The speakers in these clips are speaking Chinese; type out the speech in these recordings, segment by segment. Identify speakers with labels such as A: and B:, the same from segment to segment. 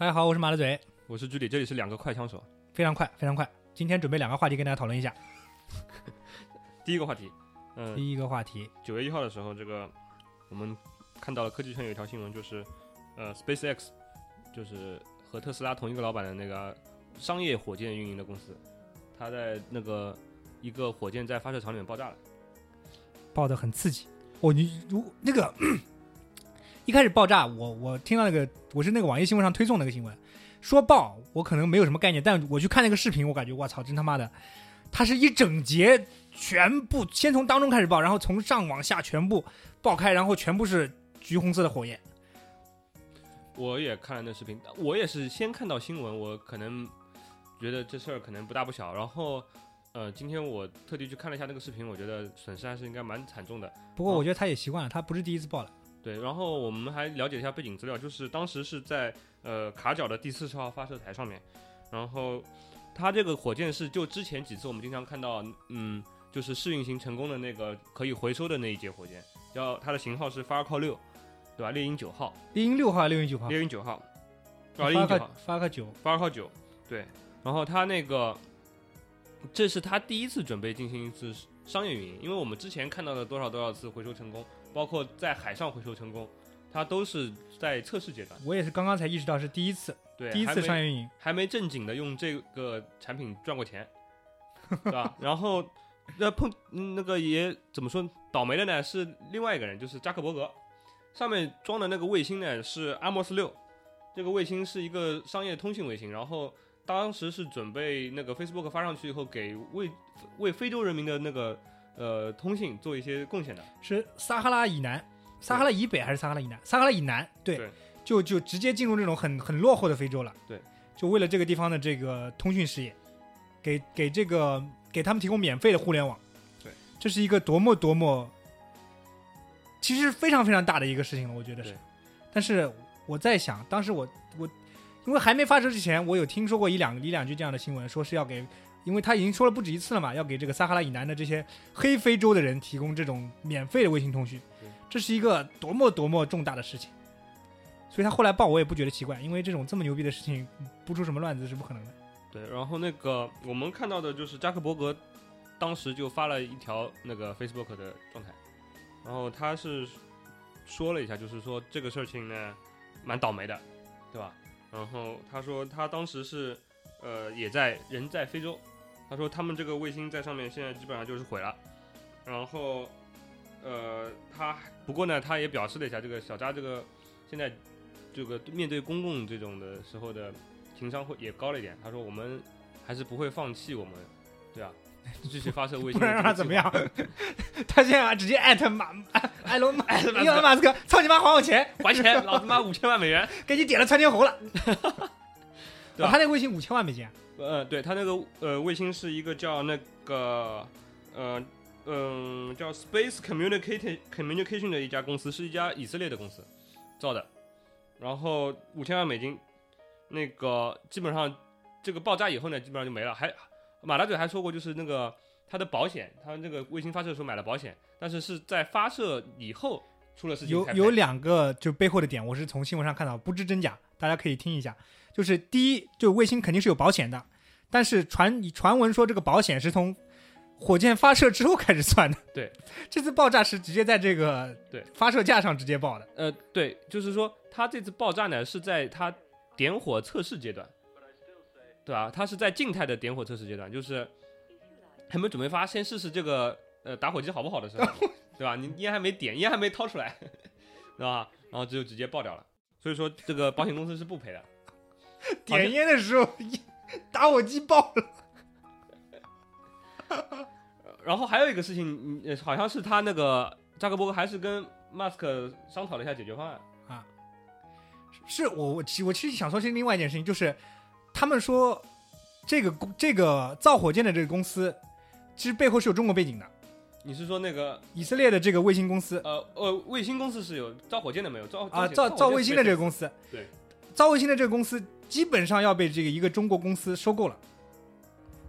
A: 大家好，我是马德嘴，
B: 我是居里，这里是两个快枪手。
A: 非常快，非常快。今天准备两个话题跟大家讨论一下。
B: 第一个话题，嗯、
A: 第一个话题，
B: 九月一号的时候，这个我们看到了科技圈有一条新闻，就是呃，SpaceX 就是和特斯拉同一个老板的那个商业火箭运营的公司，他在那个一个火箭在发射场里面爆炸了。
A: 爆的很刺激。哦，你如那个一开始爆炸，我我听到那个我是那个网易新闻上推送那个新闻，说爆，我可能没有什么概念，但我去看那个视频，我感觉我操，真他妈的，它是一整节全部先从当中开始爆，然后从上往下全部爆开，然后全部是橘红色的火焰。
B: 我也看了那视频，我也是先看到新闻，我可能觉得这事儿可能不大不小，然后。呃，今天我特地去看了一下那个视频，我觉得损失还是应该蛮惨重的。
A: 不过我觉得他也习惯了，他不是第一次爆了。
B: 对，然后我们还了解一下背景资料，就是当时是在呃卡角的第四十号发射台上面，然后它这个火箭是就之前几次我们经常看到，嗯，就是试运行成功的那个可以回收的那一节火箭，叫它的型号是 Falcon 六，对吧？猎鹰九号，
A: 猎鹰六号还是猎鹰九号？
B: 猎鹰九号，啊，猎鹰九号，
A: 发个九
B: ，Falcon 九，对，然后它那个这是他第一次准备进行一次商业运营，因为我们之前看到的多少多少次回收成功，包括在海上回收成功，它都是在测试阶段。
A: 我也是刚刚才意识到是第一次，
B: 对，
A: 第一次商业运营。
B: 还没正经的用这个产品赚过钱，对吧？然后那碰嗯那个也怎么说倒霉的呢？是另外一个人，就是扎克伯格，上面装的那个卫星呢是阿莫斯六，这个卫星是一个商业通信卫星，然后当时是准备那个 Facebook 发上去以后，给为为非洲人民的那个呃通信做一些贡献的。
A: 是撒哈拉以南，撒哈拉以北还是撒哈拉以南？撒哈拉以南，对，
B: 对
A: 就就直接进入这种很很落后的非洲了。
B: 对，
A: 就为了这个地方的这个通讯事业，给给这个给他们提供免费的互联网。
B: 对，
A: 这是一个多么多么，其实非常非常大的一个事情了，我觉得是。但是我在想，当时我我因为还没发射之前，我有听说过一两一两句这样的新闻，说是要给。因为他已经说了不止一次了嘛，要给这个撒哈拉以南的这些黑非洲的人提供这种免费的卫星通讯，这是一个多么多么重大的事情。所以他后来爆我也不觉得奇怪，因为这种这么牛逼的事情不出什么乱子是不可能的。
B: 对，然后那个我们看到的就是扎克伯格当时就发了一条那个 Facebook 的状态，然后他是说了一下，就是说这个事情呢蛮倒霉的，对吧？然后他说他当时是呃也在人在非洲，他说他们这个卫星在上面现在基本上就是毁了，然后呃他不过呢他也表示了一下，这个小扎这个现在这个面对公共这种的时候的情商会也高了一点。他说我们还是不会放弃我们，对啊，继续发射卫星，
A: 不然让他怎么样？他现在直接艾特马埃埃隆马伊
B: 特马斯克
A: 隆马斯克，操你妈还我钱，
B: 还钱，老子妈五千万美元。
A: 给你点了窜天猴了。
B: 对吧
A: 哦他那个卫星五千万美金啊，
B: 呃，对，他那个呃卫星是一个叫那个呃嗯、叫 Space Communication Communication 的一家公司，是一家以色列的公司造的，然后五千万美金，那个基本上这个爆炸以后呢，基本上就没了。还马大嘴还说过，就是那个他的保险，他那个卫星发射的时候买了保险，但是是在发射以后出了事情
A: 有有两个就背后的点，我是从新闻上看到，不知真假，大家可以听一下。就是第一，就卫星肯定是有保险的，但是传传闻说这个保险是从火箭发射之后开始算的。
B: 对，
A: 这次爆炸是直接在这个
B: 对
A: 发射架上直接爆的。
B: 呃，对，就是说它这次爆炸呢是在它点火测试阶段，对吧？它是在静态的点火测试阶段，就是还没准备发，先试试这个呃打火机好不好的时候，对吧？你烟还没点，烟还没掏出来，对吧？然后就直接爆掉了。所以说这个保险公司是不赔的。
A: 点烟的时候，打火机爆了。
B: 然后还有一个事情，嗯，好像是他那个扎克伯格还是跟马斯克商讨了一下解决方案啊。
A: 是我我其我其实想说是另外一件事情，就是他们说这个这个造火箭的这个公司，其实背后是有中国背景的。
B: 你是说那个
A: 以色列的这个卫星公司
B: 呃呃卫星公司是有造火箭的没有？造
A: 啊，造造卫星的这个公司，
B: 对，
A: 造卫星的这个公司基本上要被这个一个中国公司收购了，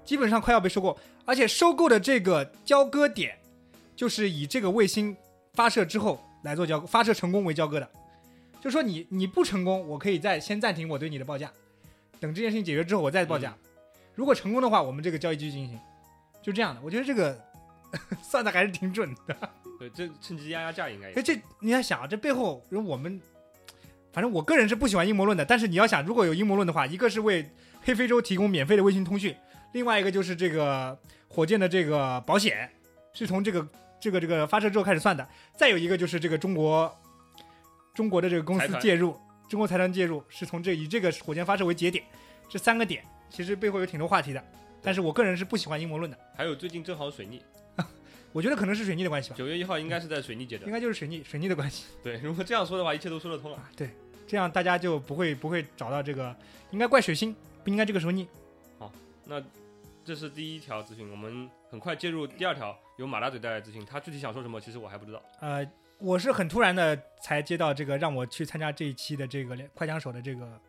A: 基本上快要被收购，而且收购的这个交割点就是以这个卫星发射之后来做交割，发射成功为交割的，就说你你不成功，我可以再先暂停我对你的报价，等这件事情解决之后我再报价，如果成功的话，我们这个交易继续进行，就这样的，我觉得这个 算的还是挺准的。
B: 对，这趁机压压价应该也
A: 哎，这你要想啊，这背后我们，反正我个人是不喜欢阴谋论的。但是你要想，如果有阴谋论的话，一个是为黑非洲提供免费的卫星通讯，另外一个就是这个火箭的这个保险是从这个这个这个发射之后开始算的。再有一个就是这个中国中国的这个公司介入，中国财团介入是从这以这个火箭发射为节点，这三个点其实背后有挺多话题的。但是我个人是不喜欢阴谋论的，
B: 还有最近正好水逆，
A: 我觉得可能是水逆的关系吧，
B: 九月一号应该是在水逆阶段。
A: 应该就是水逆水逆的关系。
B: 对，如果这样说的话，一切都说得通了。
A: 啊，对，这样大家就不会不会找到这个，应该怪水星，不应该这个时候逆。
B: 好那这是第一条资讯，我们很快介入第二条，由马大嘴带来的资讯。他具体想说什么，其实我还不知道。
A: 呃，我是很突然的才接到这个让我去参加这一期的这个快枪手的这个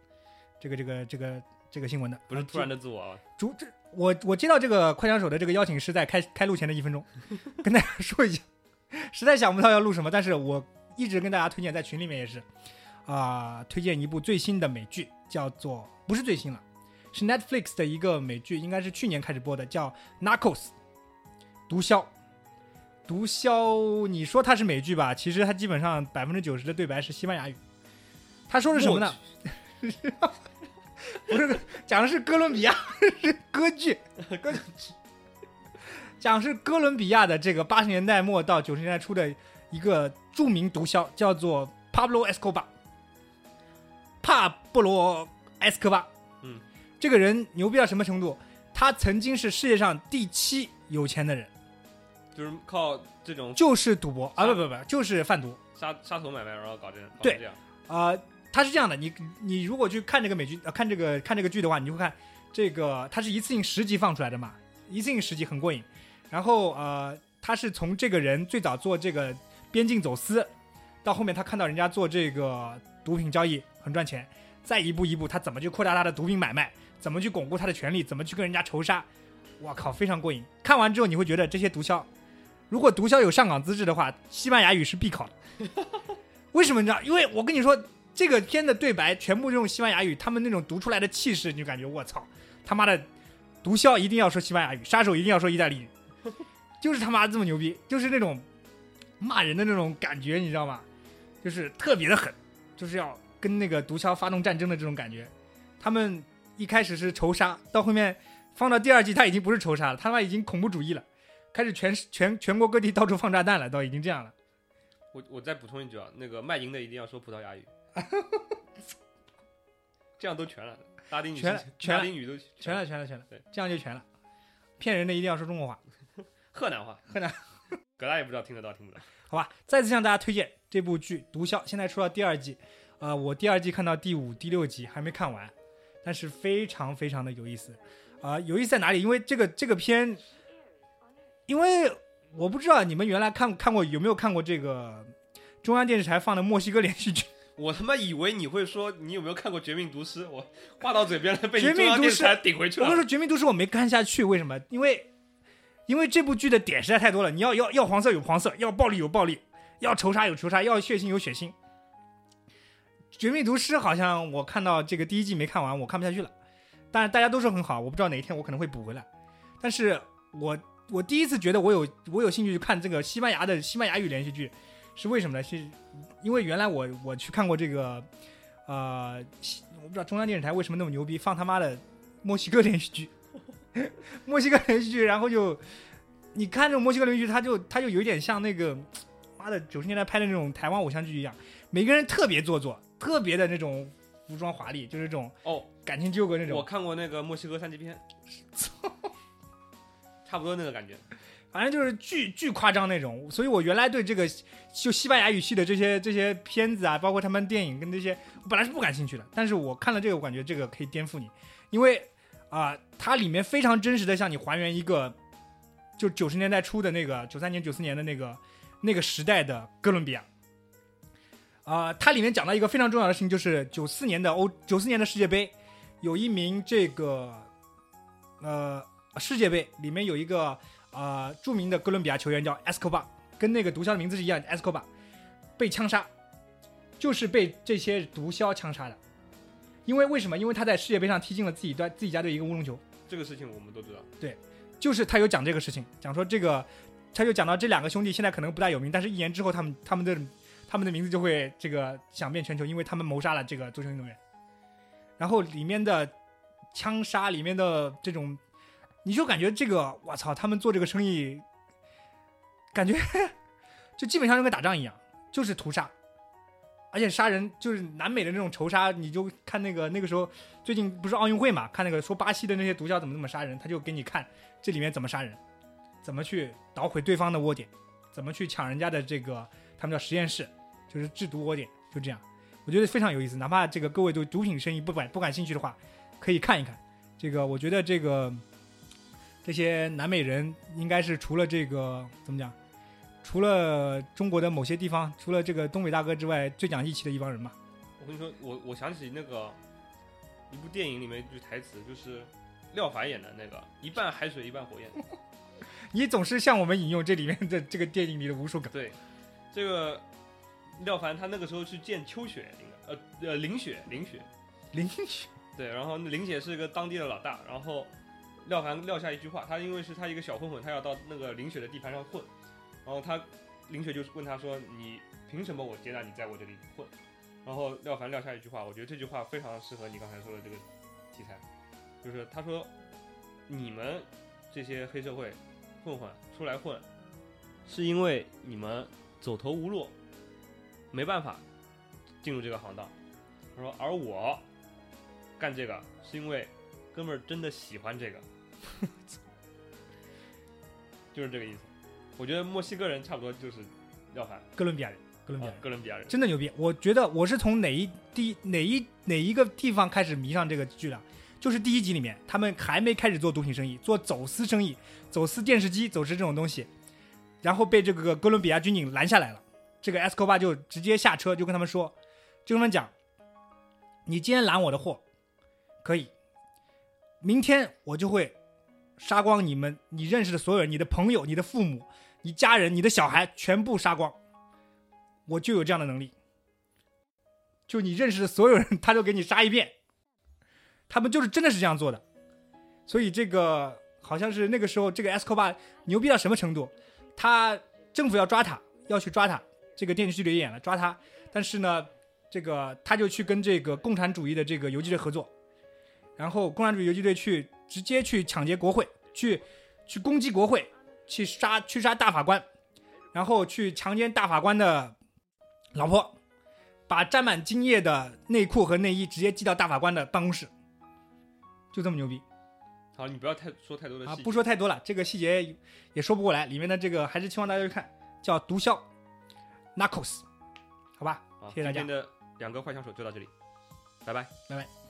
A: 这个这个这个这个新闻的，呃
B: 不是突然的自我啊，
A: 主这我我接到这个快枪手的这个邀请是在开开录前的一分钟，跟大家说一下，实在想不到要录什么，但是我一直跟大家推荐，在群里面也是啊、推荐一部最新的美剧，叫做不是最新了，是 Netflix 的一个美剧，应该是去年开始播的，叫《Narcos》毒枭。毒枭，你说它是美剧吧？其实它基本上百分之九十的对白是西班牙语。他说的是什么呢？不是讲的是哥伦比亚是歌剧，歌剧，讲是哥伦比亚的这个八十年代末到九十年代初的一个著名毒枭，叫做帕布罗·埃斯科巴。帕布罗·埃斯科巴，
B: 嗯，
A: 这个人牛逼到什么程度？他曾经是世界上第七有钱的人，
B: 就是靠这种
A: 就是赌博啊，不不不，就是贩毒。
B: 杀杀头买卖，然后搞这搞
A: 对
B: 这样。
A: 啊、他是这样的，你你如果去看这个美剧，呃，看这个看这个剧的话，你就会看这个，它是一次性十集放出来的嘛，一次性十集很过瘾。然后呃，他是从这个人最早做这个边境走私，到后面他看到人家做这个毒品交易很赚钱，再一步一步他怎么去扩大他的毒品买卖，怎么去巩固他的权利，怎么去跟人家仇杀，我靠，非常过瘾。看完之后你会觉得这些毒枭，如果毒枭有上岗资质的话，西班牙语是必考的。为什么你知道？因为我跟你说，这个片的对白全部用西班牙语，他们那种读出来的气势，你就感觉我操，他妈的，毒枭一定要说西班牙语，杀手一定要说意大利语，就是他妈这么牛逼，就是那种骂人的那种感觉，你知道吗？就是特别的狠，就是要跟那个毒枭发动战争的这种感觉。他们一开始是仇杀，到后面放到第二季，他已经不是仇杀了，他妈已经恐怖主义了，开始全全全国各地到处放炸弹了，都已经这样了。
B: 我我再补充一句啊，那个卖淫的一定要说葡萄牙语，这样都全了，拉丁语
A: 全了全了
B: 拉丁语都
A: 全了，全了，全了
B: 对，
A: 这样就全了。骗人的一定要说中国话，
B: 河南话，
A: 河南，
B: 葛大也不知道听得到听不到。
A: 好吧？再次向大家推荐这部剧《毒枭》，现在出到第二季，呃，我第二季看到第五、第六集还没看完，但是非常非常的有意思，啊、有意思在哪里？因为这个这个片，因为我不知道你们原来看看过有没有看过这个中央电视台放的墨西哥连续剧。
B: 我他妈以为你会说你有没有看过《绝命毒师》，我话到嘴边了，被你
A: 绝命
B: 中央
A: 毒师
B: 电视台顶回去了。
A: 我跟你说，《绝命毒师》我没看下去，为什么？因为因为这部剧的点实在太多了。你要要要黄色有黄色，要暴力有暴力，要仇杀有仇杀，要血腥有血腥。《绝命毒师》好像我看到这个第一季没看完，我看不下去了。但是大家都说很好，我不知道哪一天我可能会补回来。但是我我第一次觉得我有我有兴趣去看这个西班牙的西班牙语连续剧，是为什么呢？是因为原来我我去看过这个，呃，我不知道中央电视台为什么那么牛逼，放他妈的墨西哥连续剧，墨西哥连续剧，然后就你看这种墨西哥连续剧，他就他就有点像那个妈的九十年代拍的那种台湾偶像剧一样，每个人特别做作，特别的那种服装华丽，就是这种
B: 哦，
A: 感情纠葛那种我，
B: 看过那个墨西哥三级片，差不多那个感觉。
A: 反正就是巨巨夸张那种。所以我原来对这个就西班牙语系的这些这些片子啊，包括他们电影跟这些，我本来是不感兴趣的。但是我看了这个，我感觉这个可以颠覆你，因为啊、它里面非常真实的向你还原一个就九十年代初的那个九三年、九四年的那个那个时代的哥伦比亚。啊、它里面讲到一个非常重要的事情，就是九四年的欧九四年的世界杯，有一名这个呃世界杯里面有一个呃著名的哥伦比亚球员叫 Escobar，跟那个毒枭的名字是一样的，Escobar 被枪杀，就是被这些毒枭枪杀的。因为为什么？因为他在世界杯上踢进了自己队自己家队一个乌龙球，
B: 这个事情我们都知道。
A: 对就是他有讲这个事情，讲说这个，他就讲到这两个兄弟现在可能不大有名，但是一年之后他们他们的他们的名字就会这个响遍全球，因为他们谋杀了这个足球运动员。然后里面的枪杀，里面的这种，你就感觉这个，我操，他们做这个生意，感觉 就基本上就跟打仗一样，就是屠杀。而且杀人就是南美的那种仇杀，你就看那个那个时候最近不是奥运会嘛，看那个说巴西的那些毒枭怎么怎么杀人，他就给你看这里面怎么杀人，怎么去捣毁对方的窝点，怎么去抢人家的这个他们叫实验室，就是制毒窝点，就这样，我觉得非常有意思。哪怕这个各位对毒品生意不感不感兴趣的话，可以看一看。这个我觉得这个这些南美人应该是除了这个怎么讲，除了中国的某些地方，除了这个东北大哥之外，最讲义气的一帮人吧。
B: 我跟你说，我我想起那个一部电影里面一句台词，就是廖凡演的那个“一半海水一半火焰
A: 你总是向我们引用这里面的这个电影里的无数”。个。
B: 对，这个廖凡他那个时候去见秋雪，呃呃林雪林雪
A: 林雪
B: 对，然后林雪是一个当地的老大，然后廖凡撂下一句话，他因为是他一个小混混，他要到那个林雪的地盘上混，然后他林雪就问他说：“你凭什么我接纳你在我这里混？”然后廖凡撂下一句话，我觉得这句话非常适合你刚才说的这个题材，就是他说：“你们这些黑社会混混出来混，是因为你们走投无路，没办法进入这个行当。”他说：“而我干这个是因为哥们儿真的喜欢这个，就是这个意思。我觉得墨西哥人差不多就是廖凡，
A: 哥伦比亚人，哥伦比亚
B: 啊，哥伦比亚人。
A: 真的牛逼！我觉得我是从哪一第哪一哪一个地方开始迷上这个剧的，就是第一集里面，他们还没开始做毒品生意，做走私生意，走私电视机、走私这种东西，然后被这个哥伦比亚军警拦下来了。这个 Escobar 就直接下车，就跟他们说，就跟他们讲，你今天拦我的货，可以，明天我就会杀光你们你认识的所有人，你的朋友、你的父母、你家人、你的小孩，全部杀光。我就有这样的能力。就你认识的所有人，他都给你杀一遍。他们就是真的是这样做的，所以这个好像是那个时候，这个 Escobar 牛逼到什么程度？他政府要抓他，要去抓他，这个电视剧里演了抓他，但是呢，这个他就去跟这个共产主义的这个游击队合作，然后共产主义游击队去直接去抢劫国会，去去攻击国会，去杀去杀大法官，然后去强奸大法官的老婆，把沾满精液的内裤和内衣直接寄到大法官的办公室，就这么牛逼
B: 好，你不要太说太多的细！节。
A: 啊不说太多了，这个细节也说不过来，里面的这个还是希望大家去看，叫《毒枭》（Narcos），好吧？
B: 好，
A: 谢谢大家
B: 今天的两个坏枪手就到这里，拜拜。
A: 拜拜。